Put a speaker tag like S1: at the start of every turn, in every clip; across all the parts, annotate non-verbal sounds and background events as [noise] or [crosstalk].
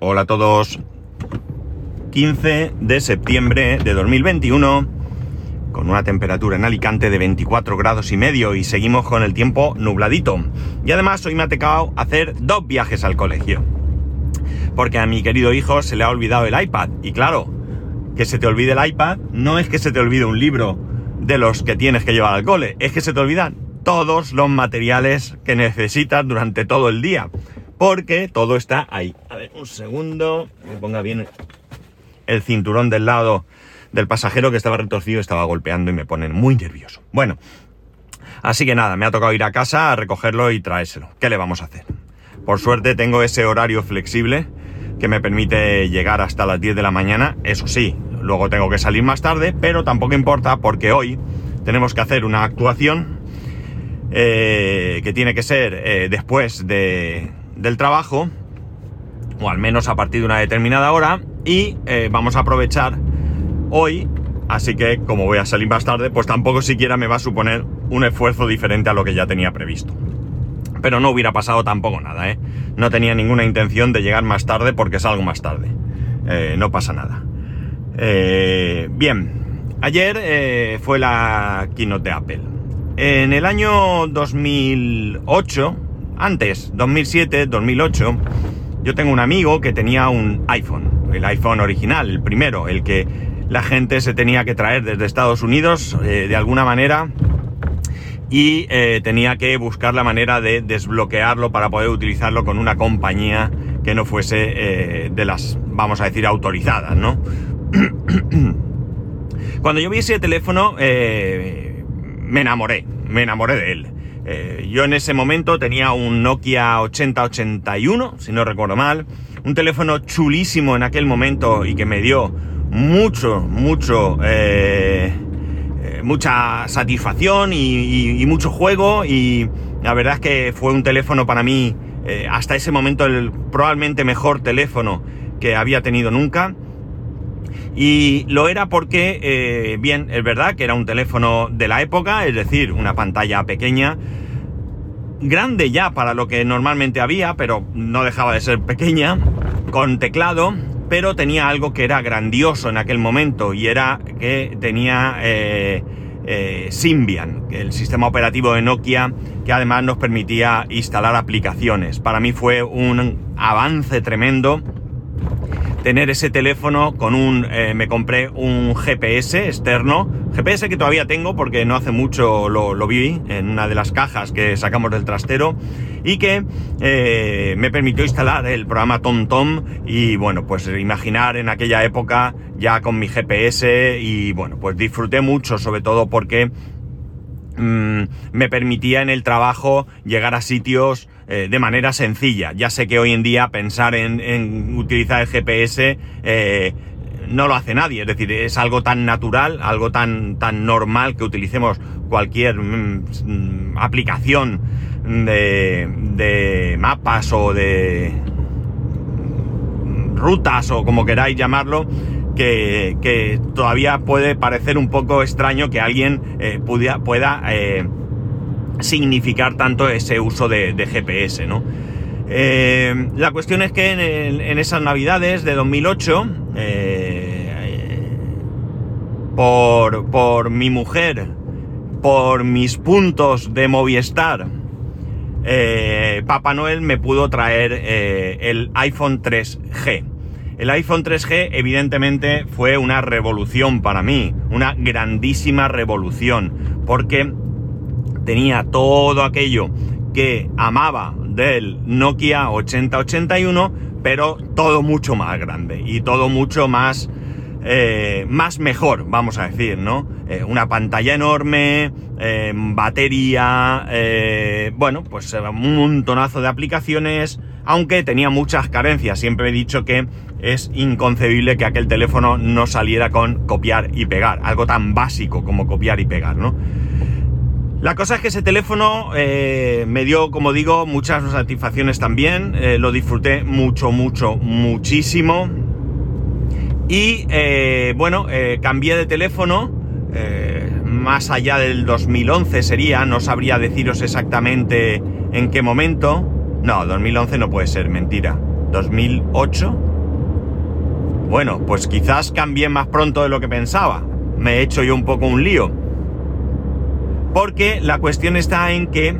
S1: Hola a todos. 15 de septiembre de 2021, con una temperatura en Alicante de 24 grados y medio y seguimos con el tiempo nubladito. Y además hoy me ha tocado hacer dos viajes al colegio. Porque a mi querido hijo se le ha olvidado el iPad. Y claro, que se te olvide el iPad no es que se te olvide un libro de los que tienes que llevar al cole, es que se te olvidan todos los materiales que necesitas durante todo el día. Porque todo está ahí. A ver, un segundo, me ponga bien el cinturón del lado del pasajero que estaba retorcido estaba golpeando y me ponen muy nervioso. Bueno, así que nada, me ha tocado ir a casa a recogerlo y traérselo. ¿Qué le vamos a hacer? Por suerte tengo ese horario flexible que me permite llegar hasta las 10 de la mañana. Eso sí, luego tengo que salir más tarde, pero tampoco importa porque hoy tenemos que hacer una actuación eh, que tiene que ser eh, después de, del trabajo, o al menos a partir de una determinada hora, y eh, vamos a aprovechar hoy, así que como voy a salir más tarde, pues tampoco siquiera me va a suponer un esfuerzo diferente a lo que ya tenía previsto. Pero no hubiera pasado tampoco nada, ¿eh? No tenía ninguna intención de llegar más tarde porque salgo más tarde. Eh, no pasa nada. Bien, ayer fue la keynote de Apple. En el año 2008, antes, 2007, 2008, yo tengo un amigo que tenía un iPhone, el iPhone original, el primero, el que la gente se tenía que traer desde Estados Unidos eh, de alguna manera y eh, tenía que buscar la manera de desbloquearlo para poder utilizarlo con una compañía que no fuese eh, de las, vamos a decir, autorizadas, ¿no? Cuando yo vi ese teléfono, me enamoré, me enamoré de él. Eh, yo en ese momento tenía un Nokia 8081, si no recuerdo mal, un teléfono chulísimo en aquel momento y que me dio mucho, mucho, eh, eh, mucha satisfacción y, mucho juego y la verdad es que fue un teléfono para mí hasta ese momento el probablemente mejor teléfono que había tenido nunca. Y lo era porque, eh, bien, es verdad que era un teléfono de la época, es decir, una pantalla pequeña, grande ya para lo que normalmente había, pero no dejaba de ser pequeña, con teclado, pero tenía algo que era grandioso en aquel momento y era que tenía eh, eh, Symbian, el sistema operativo de Nokia, que además nos permitía instalar aplicaciones. Para mí fue un avance tremendo tener ese teléfono con un... Eh, me compré un GPS externo, GPS que todavía tengo porque no hace mucho lo, vi en una de las cajas que sacamos del trastero y que eh, me permitió instalar el programa TomTom y bueno, pues imaginar en aquella época ya con mi GPS y bueno, pues disfruté mucho sobre todo porque mm, me permitía en el trabajo llegar a sitios eh, de manera sencilla. Ya sé que hoy en día pensar en, utilizar el GPS eh, no lo hace nadie, es decir, es algo tan natural, algo tan, tan normal que utilicemos cualquier mm, aplicación de, de mapas o de rutas o como queráis llamarlo, que, todavía puede parecer un poco extraño que alguien eh, pueda, pueda significar tanto ese uso de, GPS. Eh, la cuestión es que en, esas navidades de 2008, eh, por, por, mi mujer, por mis puntos de Movistar, eh, Papá Noel me pudo traer el iPhone 3G. El iPhone 3G evidentemente fue una revolución para mí, una grandísima revolución, porque tenía todo aquello que amaba del Nokia 8081, pero todo mucho más grande y todo mucho más, eh, más mejor, vamos a decir, ¿no? Eh, una pantalla enorme, eh, batería, bueno, pues un montonazo de aplicaciones, aunque tenía muchas carencias. Siempre he dicho que es inconcebible que aquel teléfono no saliera con copiar y pegar, algo tan básico como copiar y pegar, ¿no? La cosa es que ese teléfono eh, me dio, como digo, muchas satisfacciones también. Eh, lo disfruté mucho, mucho, muchísimo. Y eh, bueno, cambié de teléfono. más allá del 2011 sería, no sabría deciros exactamente en qué momento. No, 2011 no puede ser, mentira. 2008. Bueno, pues quizás cambié más pronto de lo que pensaba. Me he hecho yo un poco un lío. Porque la cuestión está en que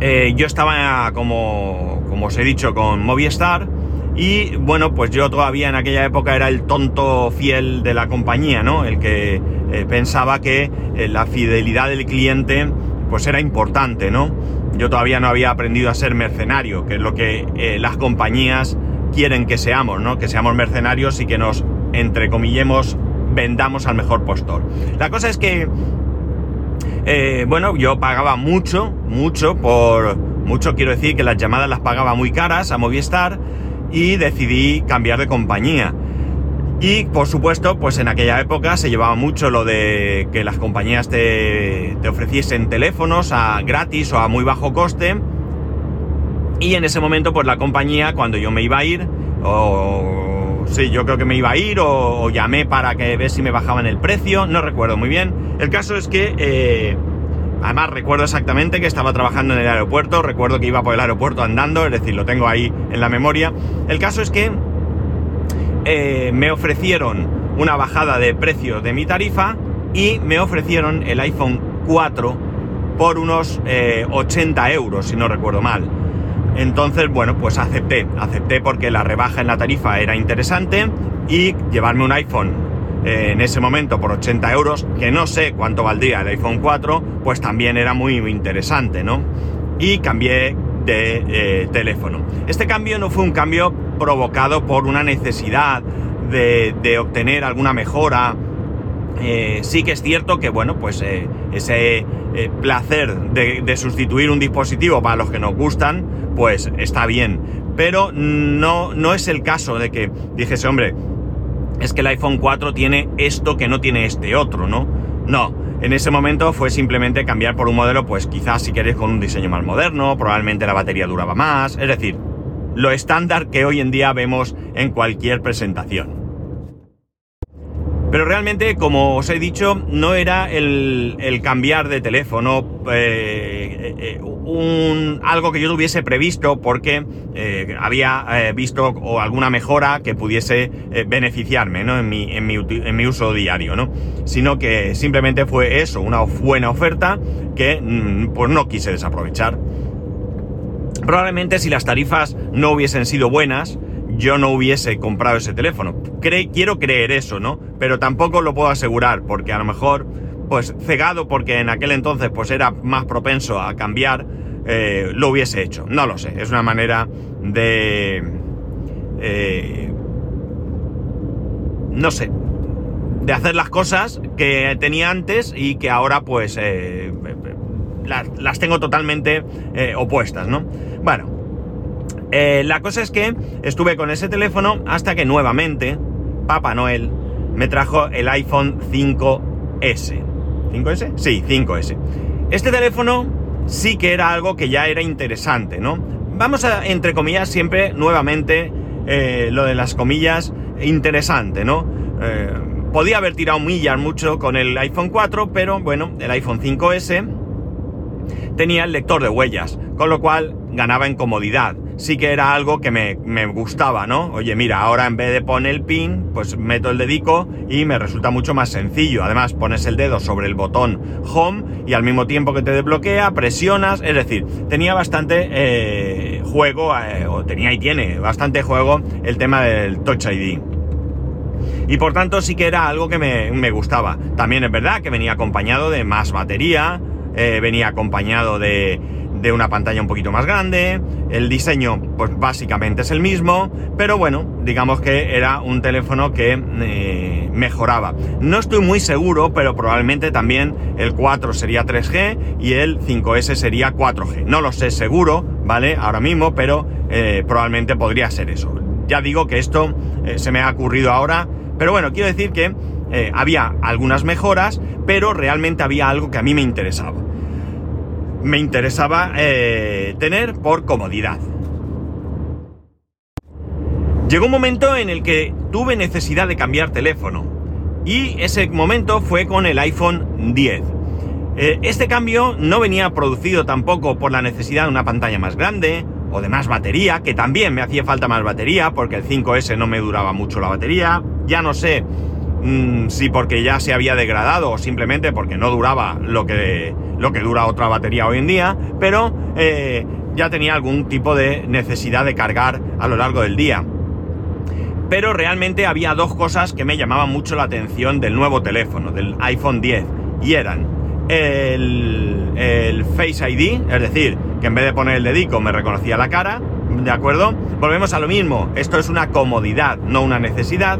S1: eh, yo estaba, como, como os he dicho, con Movistar. Y bueno, pues yo todavía en aquella época era el tonto fiel de la compañía, ¿no? El que eh, pensaba que eh, la fidelidad del cliente pues era importante, ¿no? Yo todavía no había aprendido a ser mercenario, que es lo que las compañías quieren que seamos, ¿no? Que seamos mercenarios y que nos, entrecomillemos, vendamos al mejor postor. La cosa es que eh, bueno, yo pagaba mucho, mucho por... Mucho quiero decir que las llamadas las pagaba muy caras a Movistar y decidí cambiar de compañía. Y por supuesto, pues en aquella época se llevaba mucho lo de que las compañías te, te ofreciesen teléfonos a gratis o a muy bajo coste. Y en ese momento, pues la compañía, cuando yo me iba a ir, sí, yo creo que me iba a ir, o, llamé para que ver si me bajaban el precio, no recuerdo muy bien. El caso es que, eh, además recuerdo exactamente que estaba trabajando en el aeropuerto, recuerdo que iba por el aeropuerto andando, es decir, lo tengo ahí en la memoria. El caso es que eh, me ofrecieron una bajada de precio de mi tarifa y me ofrecieron el iPhone 4 por unos 80 eh, euros, si no recuerdo mal. Entonces, bueno, pues acepté, acepté porque la rebaja en la tarifa era interesante y llevarme un iPhone eh, en ese momento por 80 euros, que no sé cuánto valdría el iPhone 4, pues también era muy, interesante, ¿no? Y cambié de eh, teléfono. Este cambio no fue un cambio provocado por una necesidad de, obtener alguna mejora. Eh, sí que es cierto que, bueno, pues ese placer de, de sustituir un dispositivo para los que nos gustan, pues está bien. Pero no, no es el caso de que dijese, hombre, es que el iPhone 4 tiene esto que no tiene este otro, ¿no? No, en ese momento fue simplemente cambiar por un modelo, pues quizás si queréis con un diseño más moderno, probablemente la batería duraba más, es decir, lo estándar que hoy en día vemos en cualquier presentación. Pero realmente, como os he dicho, no era el, cambiar de teléfono eh, eh, algo que yo tuviese previsto porque eh, había visto o alguna mejora que pudiese beneficiarme en, mi, uso diario, ¿no? Sino que simplemente fue eso, una buena oferta que mm, pues no quise desaprovechar. Probablemente si las tarifas no hubiesen sido buenas, yo no hubiese comprado ese teléfono. Quiero creer eso, ¿no? Pero tampoco lo puedo asegurar, porque a lo mejor, pues cegado porque en aquel entonces pues era más propenso a cambiar, eh, lo hubiese hecho. No lo sé, es una manera de... Eh, no sé, de hacer las cosas que tenía antes y que ahora pues eh, las, tengo totalmente opuestas, ¿no? Bueno, la cosa es que estuve con ese teléfono hasta que nuevamente Papá Noel me trajo el iPhone 5S. ¿5S? Sí, 5S. Este teléfono sí que era algo que ya era interesante, ¿no? Vamos a, entre comillas, siempre nuevamente eh, lo de las comillas, interesante, ¿no? Eh, podía haber tirado millas mucho con el iPhone 4, pero bueno, el iPhone 5S tenía el lector de huellas, con lo cual ganaba en comodidad sí que era algo que me, gustaba, ¿no? Oye, mira, ahora en vez de poner el pin, pues meto el dedico y me resulta mucho más sencillo. Además, pones el dedo sobre el botón Home y al mismo tiempo que te desbloquea, presionas. Es decir, tenía bastante eh, juego, eh, o tenía y tiene bastante juego el tema del Touch ID. Y por tanto sí que era algo que me, gustaba. También es verdad que venía acompañado de más batería, eh, venía acompañado de, de una pantalla un poquito más grande, el diseño pues básicamente es el mismo, pero bueno, digamos que era un teléfono que eh, mejoraba. No estoy muy seguro, pero probablemente también el 4 sería 3G y el 5S sería 4G. No lo sé seguro, ¿vale? Ahora mismo, pero eh, probablemente podría ser eso. Ya digo que esto eh, se me ha ocurrido ahora, pero bueno, quiero decir que había algunas mejoras, pero realmente había algo que a mí me interesaba me interesaba eh, tener por comodidad. Llegó un momento en el que tuve necesidad de cambiar teléfono y ese momento fue con el iPhone 10. Eh, este cambio no venía producido tampoco por la necesidad de una pantalla más grande o de más batería, que también me hacía falta más batería, porque el 5S no me duraba mucho la batería. Ya no sé mm, si porque ya se había degradado o simplemente porque no duraba lo que, lo que dura otra batería hoy en día, pero eh, ya tenía algún tipo de necesidad de cargar a lo largo del día. Pero realmente había dos cosas que me llamaban mucho la atención del nuevo teléfono, del iPhone 10, y eran el, el Face ID, es decir, que en vez de poner el dedico me reconocía la cara, ¿de acuerdo? Volvemos a lo mismo, esto es una comodidad, no una necesidad,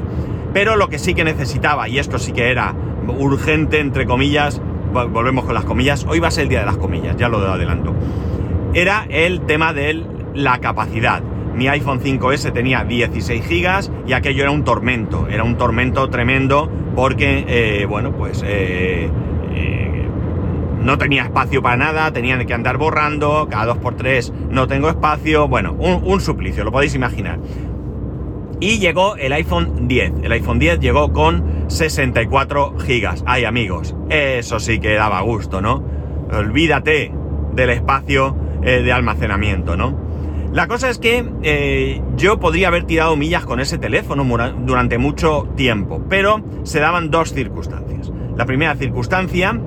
S1: pero lo que sí que necesitaba, y esto sí que era urgente, entre comillas, volvemos con las comillas, hoy va a ser el día de las comillas, ya lo adelanto, era el tema de la capacidad. Mi iPhone 5S tenía 16 GB y aquello era un tormento, era un tormento tremendo porque, eh, bueno, pues eh, eh, no tenía espacio para nada, tenía que andar borrando, cada 2x3 no tengo espacio, bueno, un, suplicio, lo podéis imaginar. Y llegó el iPhone 10. El iPhone 10 llegó con 64 GB. Ay amigos, eso sí que daba gusto, ¿no? Olvídate del espacio de almacenamiento, ¿no? La cosa es que eh, yo podría haber tirado millas con ese teléfono durante mucho tiempo, pero se daban dos circunstancias. La primera circunstancia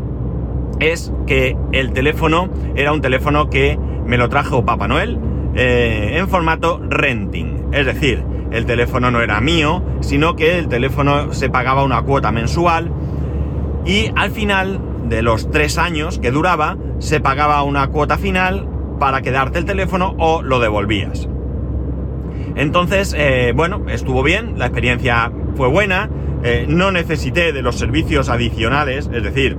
S1: es que el teléfono era un teléfono que me lo trajo Papá Noel eh, en formato renting. Es decir, el teléfono no era mío, sino que el teléfono se pagaba una cuota mensual y al final de los tres años que duraba, se pagaba una cuota final para quedarte el teléfono o lo devolvías. Entonces, eh, bueno, estuvo bien, la experiencia fue buena, eh, no necesité de los servicios adicionales, es decir,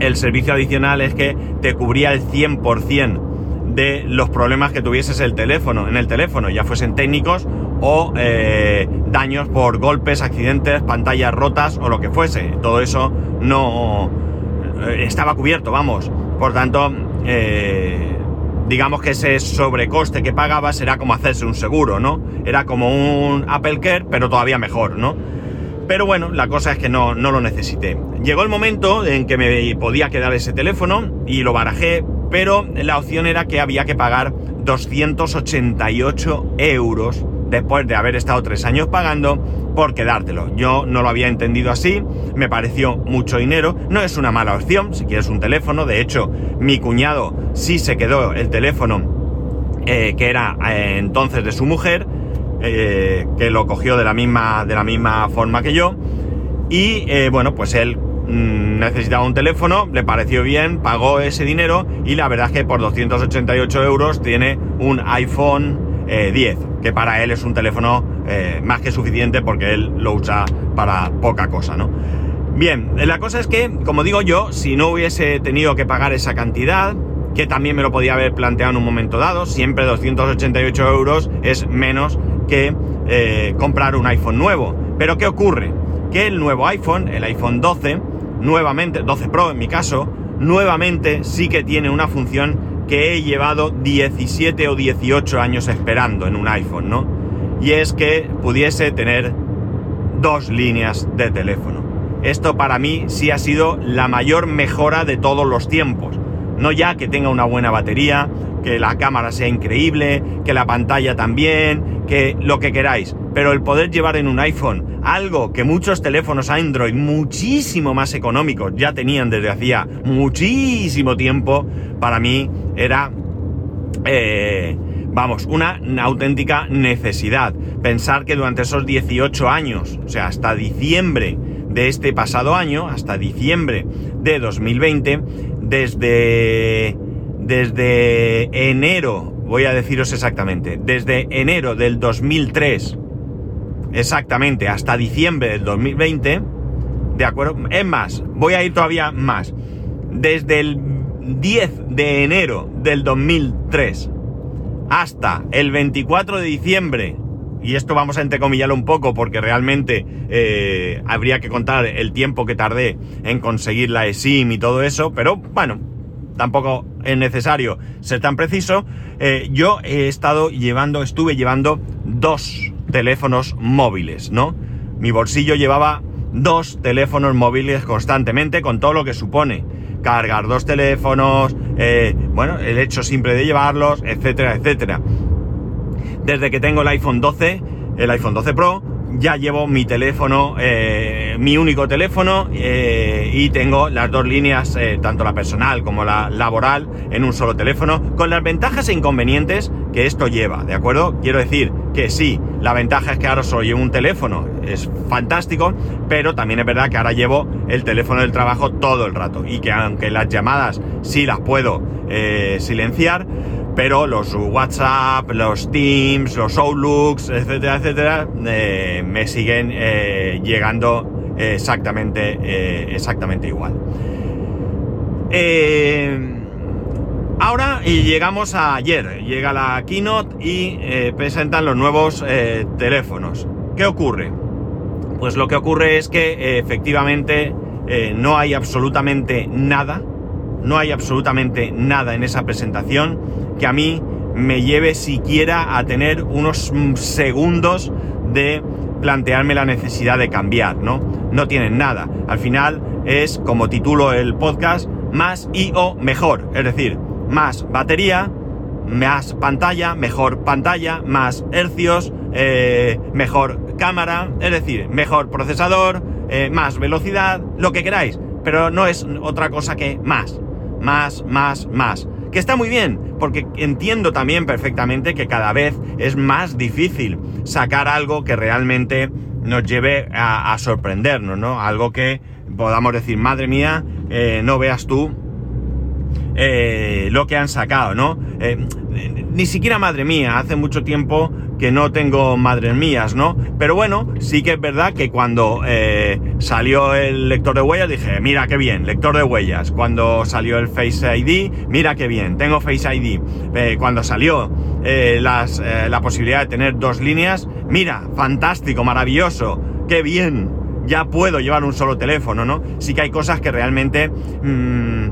S1: el servicio adicional es que te cubría el 100% de los problemas que tuvieses el teléfono, en el teléfono, ya fuesen técnicos o eh, daños por golpes, accidentes, pantallas rotas o lo que fuese. Todo eso no estaba cubierto, vamos. Por tanto, digamos que ese sobrecoste que pagaba será como hacerse un seguro, ¿no? Era como un Apple Care, pero todavía mejor, ¿no? Pero bueno, la cosa es que no, no lo necesité. Llegó el momento en que me podía quedar ese teléfono y lo barajé, pero la opción era que había que pagar 288 euros después de haber estado tres años pagando por quedártelo. Yo no lo había entendido así, me pareció mucho dinero, no es una mala opción si quieres un teléfono, de hecho mi cuñado sí se quedó el teléfono eh, que era eh, entonces de su mujer, eh, que lo cogió de la misma, de la misma forma que yo, y bueno, pues él necesitaba un teléfono, le pareció bien, pagó ese dinero y la verdad es que por 288 euros tiene un iPhone 10, que para él es un teléfono eh, más que suficiente porque él lo usa para poca cosa, ¿no? Bien, la cosa es que, como digo yo, si no hubiese tenido que pagar esa cantidad, que también me lo podía haber planteado en un momento dado, siempre 288 euros es menos que eh, comprar un iPhone nuevo. Pero ¿qué ocurre? Que el nuevo iPhone, el iPhone 12, nuevamente, 12 Pro en mi caso, nuevamente sí que tiene una función que he llevado 17 o 18 años esperando en un iPhone, ¿no? y es que pudiese tener dos líneas de teléfono. Esto para mí sí ha sido la mayor mejora de todos los tiempos. No ya que tenga una buena batería, que la cámara sea increíble, que la pantalla también, que lo que queráis, pero el poder llevar en un iPhone algo que muchos teléfonos Android muchísimo más económicos ya tenían desde hacía muchísimo tiempo, para mí era... Eh, Vamos, una auténtica necesidad. Pensar que durante esos 18 años, o sea, hasta diciembre de este pasado año, hasta diciembre de 2020, desde, desde enero, voy a deciros exactamente, desde enero del 2003, exactamente, hasta diciembre del 2020, ¿de acuerdo? Es más, voy a ir todavía más. Desde el 10 de enero del 2003 hasta el 24 de diciembre, y esto vamos a entrecomillarlo un poco porque realmente eh, habría que contar el tiempo que tardé en conseguir la eSIM y todo eso, pero bueno, tampoco es necesario ser tan preciso. Eh, yo he estado llevando, estuve llevando dos teléfonos móviles, ¿no? Mi bolsillo llevaba dos teléfonos móviles constantemente con todo lo que supone cargar dos teléfonos, eh, bueno, el hecho simple de llevarlos, etcétera, etcétera. Desde que tengo el iPhone 12, el iPhone 12 Pro, ya llevo mi teléfono, eh, mi único teléfono eh, y tengo las dos líneas, eh, tanto la personal como la laboral, en un solo teléfono, con las ventajas e inconvenientes que esto lleva, ¿de acuerdo? Quiero decir que sí, la ventaja es que ahora solo llevo un teléfono, es fantástico, pero también es verdad que ahora llevo el teléfono del trabajo todo el rato y que aunque las llamadas sí las puedo silenciar, pero los WhatsApp, los Teams, los Outlooks, etcétera, etcétera, eh, me siguen eh, llegando exactamente, eh, exactamente igual. ahora y llegamos a ayer, llega la keynote y presentan los nuevos teléfonos. ¿Qué ocurre? Pues lo que ocurre es que efectivamente no hay absolutamente nada, no hay absolutamente nada en esa presentación que a mí me lleve siquiera a tener unos segundos de plantearme la necesidad de cambiar, ¿no? No tienen nada. Al final es, como titulo el podcast, más y o mejor. Es decir, más batería, más pantalla, mejor pantalla, más hercios, eh, mejor cámara, es decir, mejor procesador, eh, más velocidad, lo que queráis. Pero no es otra cosa que más, más, más, más. Que está muy bien, porque entiendo también perfectamente que cada vez es más difícil sacar algo que realmente nos lleve a, sorprendernos, ¿no? Algo que podamos decir, madre mía, eh, no veas tú eh, lo que han sacado, ¿no? Eh, ni siquiera madre mía, hace mucho tiempo que no tengo madres mías, ¿no? Pero bueno, sí que es verdad que cuando eh, salió el lector de huellas dije, mira qué bien, lector de huellas. Cuando salió el Face ID, mira qué bien, tengo Face ID. Cuando salió eh, la posibilidad de tener dos líneas, mira, fantástico, maravilloso, qué bien, ya puedo llevar un solo teléfono, ¿no? Sí que hay cosas que realmente... Mm,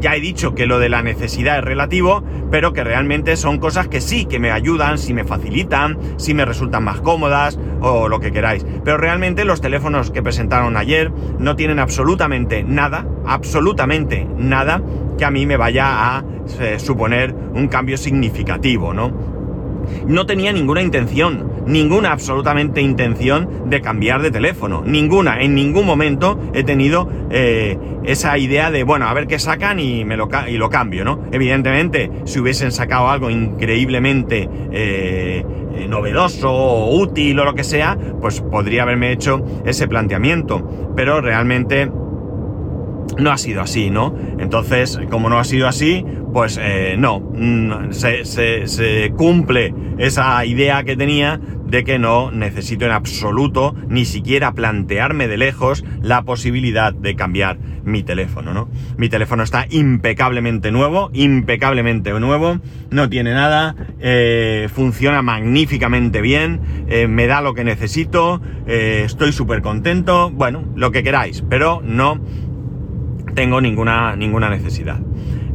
S1: ya he dicho que lo de la necesidad es relativo, pero que realmente son cosas que sí, que me ayudan, si me facilitan, si me resultan más cómodas o lo que queráis. Pero realmente los teléfonos que presentaron ayer no tienen absolutamente nada, absolutamente nada que a mí me vaya a eh, suponer un cambio significativo, ¿no? No tenía ninguna intención, ninguna absolutamente intención de cambiar de teléfono. Ninguna, en ningún momento he tenido eh, esa idea de, bueno, a ver qué sacan y, me lo, y lo cambio, ¿no? Evidentemente, si hubiesen sacado algo increíblemente eh, eh, novedoso o útil o lo que sea, pues podría haberme hecho ese planteamiento. Pero realmente no ha sido así, ¿no? Entonces, como no ha sido así, pues eh, no, mm, se, cumple esa idea que tenía de que no necesito en absoluto ni siquiera plantearme de lejos la posibilidad de cambiar mi teléfono, ¿no? Mi teléfono está impecablemente nuevo, impecablemente nuevo, no tiene nada, eh, funciona magníficamente bien, eh, me da lo que necesito, estoy súper contento, bueno, lo que queráis, pero no tengo ninguna, ninguna necesidad.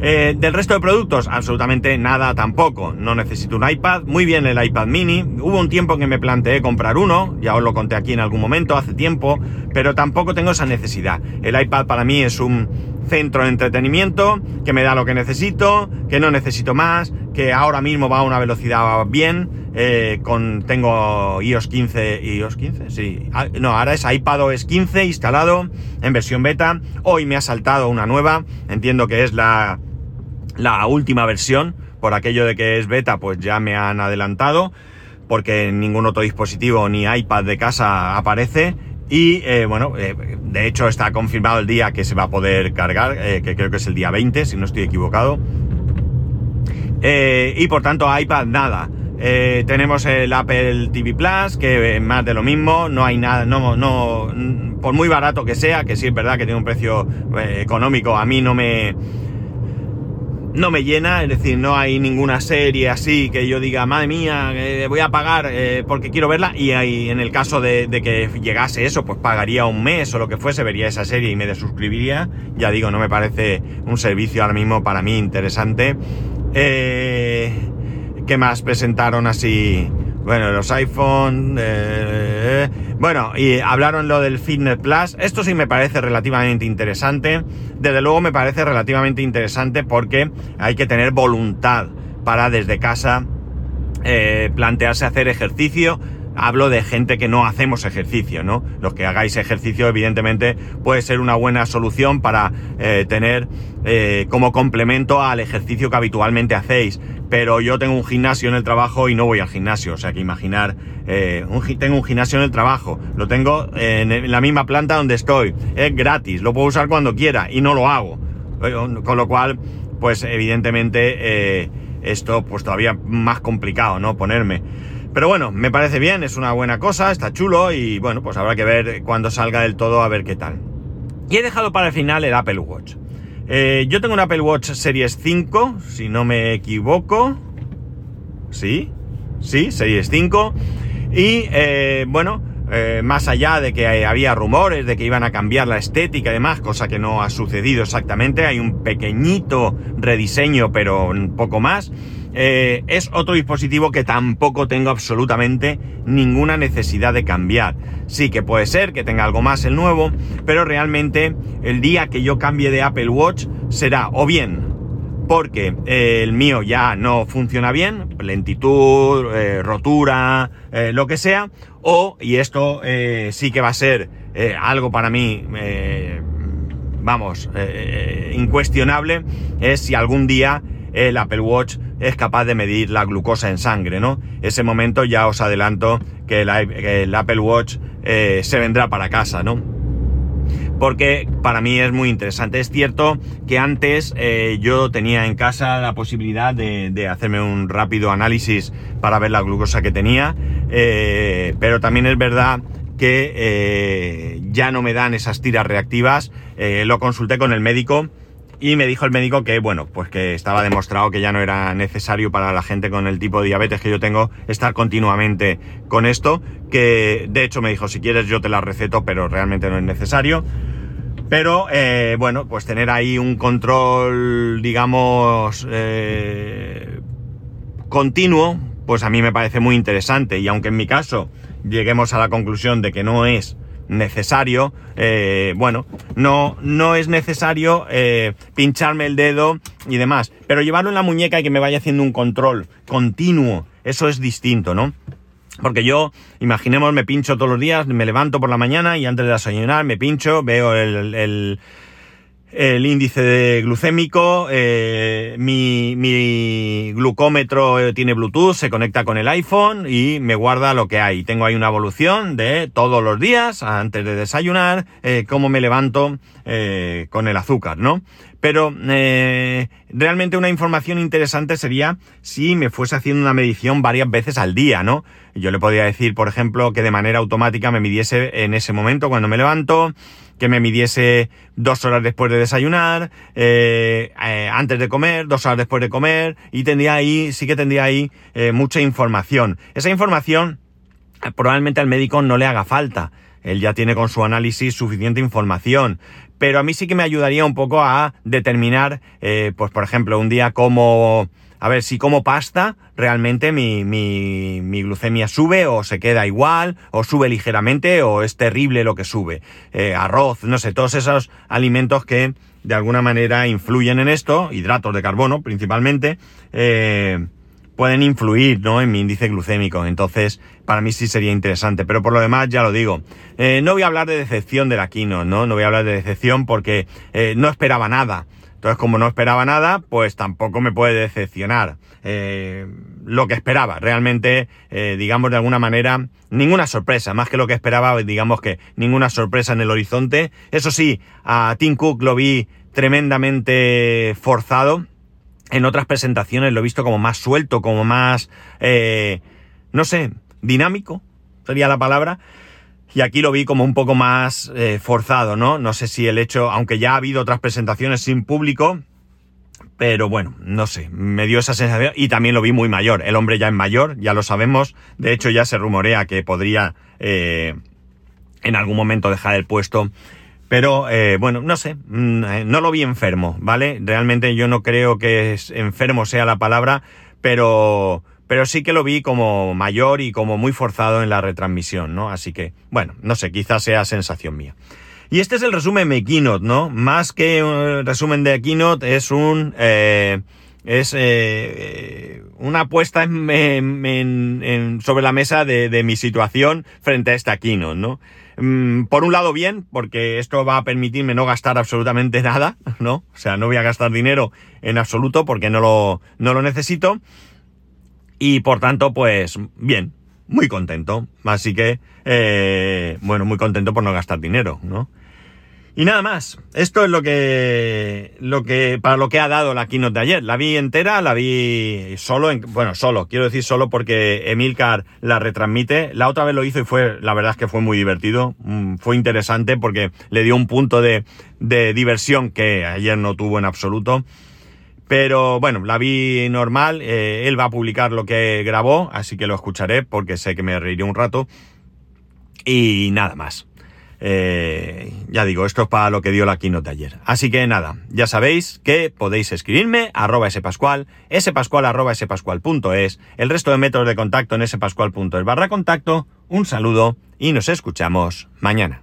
S1: Eh, del resto de productos, absolutamente nada tampoco. No necesito un iPad. Muy bien el iPad mini. Hubo un tiempo que me planteé comprar uno, ya os lo conté aquí en algún momento, hace tiempo, pero tampoco tengo esa necesidad. El iPad para mí es un centro de entretenimiento, que me da lo que necesito, que no necesito más, que ahora mismo va a una velocidad bien eh, con, tengo iOS 15, iOS 15, sí. Ah, no, ahora es iPadOS 15 instalado en versión beta. Hoy me ha saltado una nueva. Entiendo que es la, la última versión. Por aquello de que es beta, pues ya me han adelantado. Porque ningún otro dispositivo ni iPad de casa aparece. Y eh, bueno, eh, de hecho está confirmado el día que se va a poder cargar, que creo que es el día 20, si no estoy equivocado. y por tanto iPad nada. Eh, tenemos el Apple TV Plus, que más de lo mismo, no hay nada, no, no, por muy barato que sea, que sí es verdad que tiene un precio eh, económico, a mí no me, no me llena, es decir, no hay ninguna serie así que yo diga, madre mía, eh, voy a pagar porque quiero verla, y ahí, en el caso de, de, que llegase eso, pues pagaría un mes o lo que fuese, vería esa serie y me desuscribiría, ya digo, no me parece un servicio ahora mismo para mí interesante. Eh, ¿Qué más presentaron así Bueno, los iPhone. Eh, bueno, y hablaron lo del Fitness Plus. Esto sí me parece relativamente interesante. Desde luego me parece relativamente interesante porque hay que tener voluntad para desde casa eh, plantearse hacer ejercicio. Hablo de gente que no hacemos ejercicio, ¿no? Los que hagáis ejercicio, evidentemente, puede ser una buena solución para eh, tener eh, como complemento al ejercicio que habitualmente hacéis. Pero yo tengo un gimnasio en el trabajo y no voy al gimnasio. O sea que imaginar, tengo un gimnasio en el trabajo, lo tengo en la misma planta donde estoy, es gratis, lo puedo usar cuando quiera y no lo hago. Con lo cual, pues evidentemente esto pues todavía más complicado, ¿no? Ponerme. Pero bueno, me parece bien, es una buena cosa, está chulo y bueno, pues habrá que ver cuando salga del todo a ver qué tal. Y he dejado para el final el Apple Watch. Eh, yo tengo un Apple Watch Series 5, si no me equivoco. Sí, sí, Series 5. Y eh, bueno, eh, más allá de que había rumores de que iban a cambiar la estética y demás, cosa que no ha sucedido exactamente, hay un pequeñito rediseño, pero un poco más. Eh, es otro dispositivo que tampoco tengo absolutamente ninguna necesidad de cambiar. Sí que puede ser que tenga algo más el nuevo, pero realmente el día que yo cambie de Apple Watch será o bien porque eh, el mío ya no funciona bien, lentitud, eh, rotura, lo que sea, o, y esto sí que va a ser algo para mí, vamos, incuestionable, es si algún día el Apple Watch es capaz de medir la glucosa en sangre, ¿no? Ese momento ya os adelanto que el Apple Watch se vendrá para casa, ¿no? porque para mí es muy interesante. Es cierto que antes eh, yo tenía en casa la posibilidad de, hacerme un rápido análisis para ver la glucosa que tenía, eh, pero también es verdad que eh, ya no me dan esas tiras reactivas. lo consulté con el médico y me dijo el médico que, bueno, pues que estaba demostrado que ya no era necesario para la gente con el tipo de diabetes que yo tengo estar continuamente con esto, que de hecho me dijo, si quieres yo te la receto, pero realmente no es necesario. Pero eh, bueno, pues tener ahí un control, digamos, eh, continuo, pues a mí me parece muy interesante. Y aunque en mi caso lleguemos a la conclusión de que no es necesario, eh, bueno, no, no es necesario eh, pincharme el dedo y demás, pero llevarlo en la muñeca y que me vaya haciendo un control continuo, eso es distinto, ¿no? Porque yo, imaginemos, me pincho todos los días, me levanto por la mañana y antes de desayunar me pincho, veo el el índice glucémico, eh, mi, mi, glucómetro eh, tiene Bluetooth, se conecta con el iPhone y me guarda lo que hay. Tengo ahí una evolución de todos los días, antes de desayunar, eh, cómo me levanto con el azúcar, ¿no? Pero realmente una información interesante sería si me fuese haciendo una medición varias veces al día, ¿no? Yo le podría decir, por ejemplo, que de manera automática me midiese en ese momento cuando me levanto, que me midiese dos horas después de desayunar, eh, eh, antes de comer, dos horas después de comer, y tendría ahí, sí que tendría ahí eh, mucha información. Esa información probablemente al médico no le haga falta. Él ya tiene con su análisis suficiente información. Pero a mí sí que me ayudaría un poco a determinar, pues por ejemplo, un día como a ver si como pasta realmente mi, mi, mi, glucemia sube o se queda igual o sube ligeramente o es terrible lo que sube. Eh, arroz, no sé, todos esos alimentos que de alguna manera influyen en esto, hidratos de carbono principalmente, eh, pueden influir ¿no? en mi índice glucémico. Entonces, para mí sí sería interesante. Pero por lo demás, ya lo digo. Eh, no voy a hablar de decepción de la Kino, ¿no? No voy a hablar de decepción porque no esperaba nada. Entonces, como no esperaba nada, pues tampoco me puede decepcionar eh, lo que esperaba. Realmente, eh, digamos de alguna manera, ninguna sorpresa, más que lo que esperaba, digamos que ninguna sorpresa en el horizonte. Eso sí, a Tim Cook lo vi tremendamente forzado. En otras presentaciones lo he visto como más suelto, como más, eh, no sé, dinámico, sería la palabra. Y aquí lo vi como un poco más eh, forzado, ¿no? No sé si el hecho, aunque ya ha habido otras presentaciones sin público, pero bueno, no sé, me dio esa sensación y también lo vi muy mayor. El hombre ya es mayor, ya lo sabemos. De hecho, ya se rumorea que podría eh, en algún momento dejar el puesto. Pero eh, bueno, no sé, mm, no lo vi enfermo, ¿vale? Realmente yo no creo que enfermo sea la palabra, pero pero sí que lo vi como mayor y como muy forzado en la retransmisión, ¿no? Así que, bueno, no sé, quizás sea sensación mía. Y este es el resumen de Keynote, ¿no? Más que un resumen de Keynote, es un... Eh, es eh, una puesta en, sobre la mesa de, mi situación frente a esta Keynote, ¿no? Mm, por un lado bien, porque esto va a permitirme no gastar absolutamente [laughs] nada, ¿no? O sea, no voy a gastar dinero en absoluto porque no lo, no lo necesito. Y por tanto, pues bien, muy contento. Así que, eh, bueno, muy contento por no gastar dinero, ¿no? Y nada más. Esto es lo que, lo que, para lo que ha dado la keynote de ayer. La vi entera, la vi solo, en, bueno, solo, quiero decir solo porque Emilcar la retransmite. La otra vez lo hizo y fue, la verdad es que fue muy divertido. Mm, fue interesante porque le dio un punto de, de diversión que ayer no tuvo en absoluto. Pero bueno, la vi normal. Eh, él va a publicar lo que grabó, así que lo escucharé porque sé que me reiré un rato. Y nada más. Eh, ya digo, esto es para lo que dio la keynote de ayer. Así que nada, ya sabéis que podéis escribirme arroba spascual, spascual arroba spascual.es, el resto de métodos de contacto en spascual.es barra contacto. Un saludo y nos escuchamos mañana.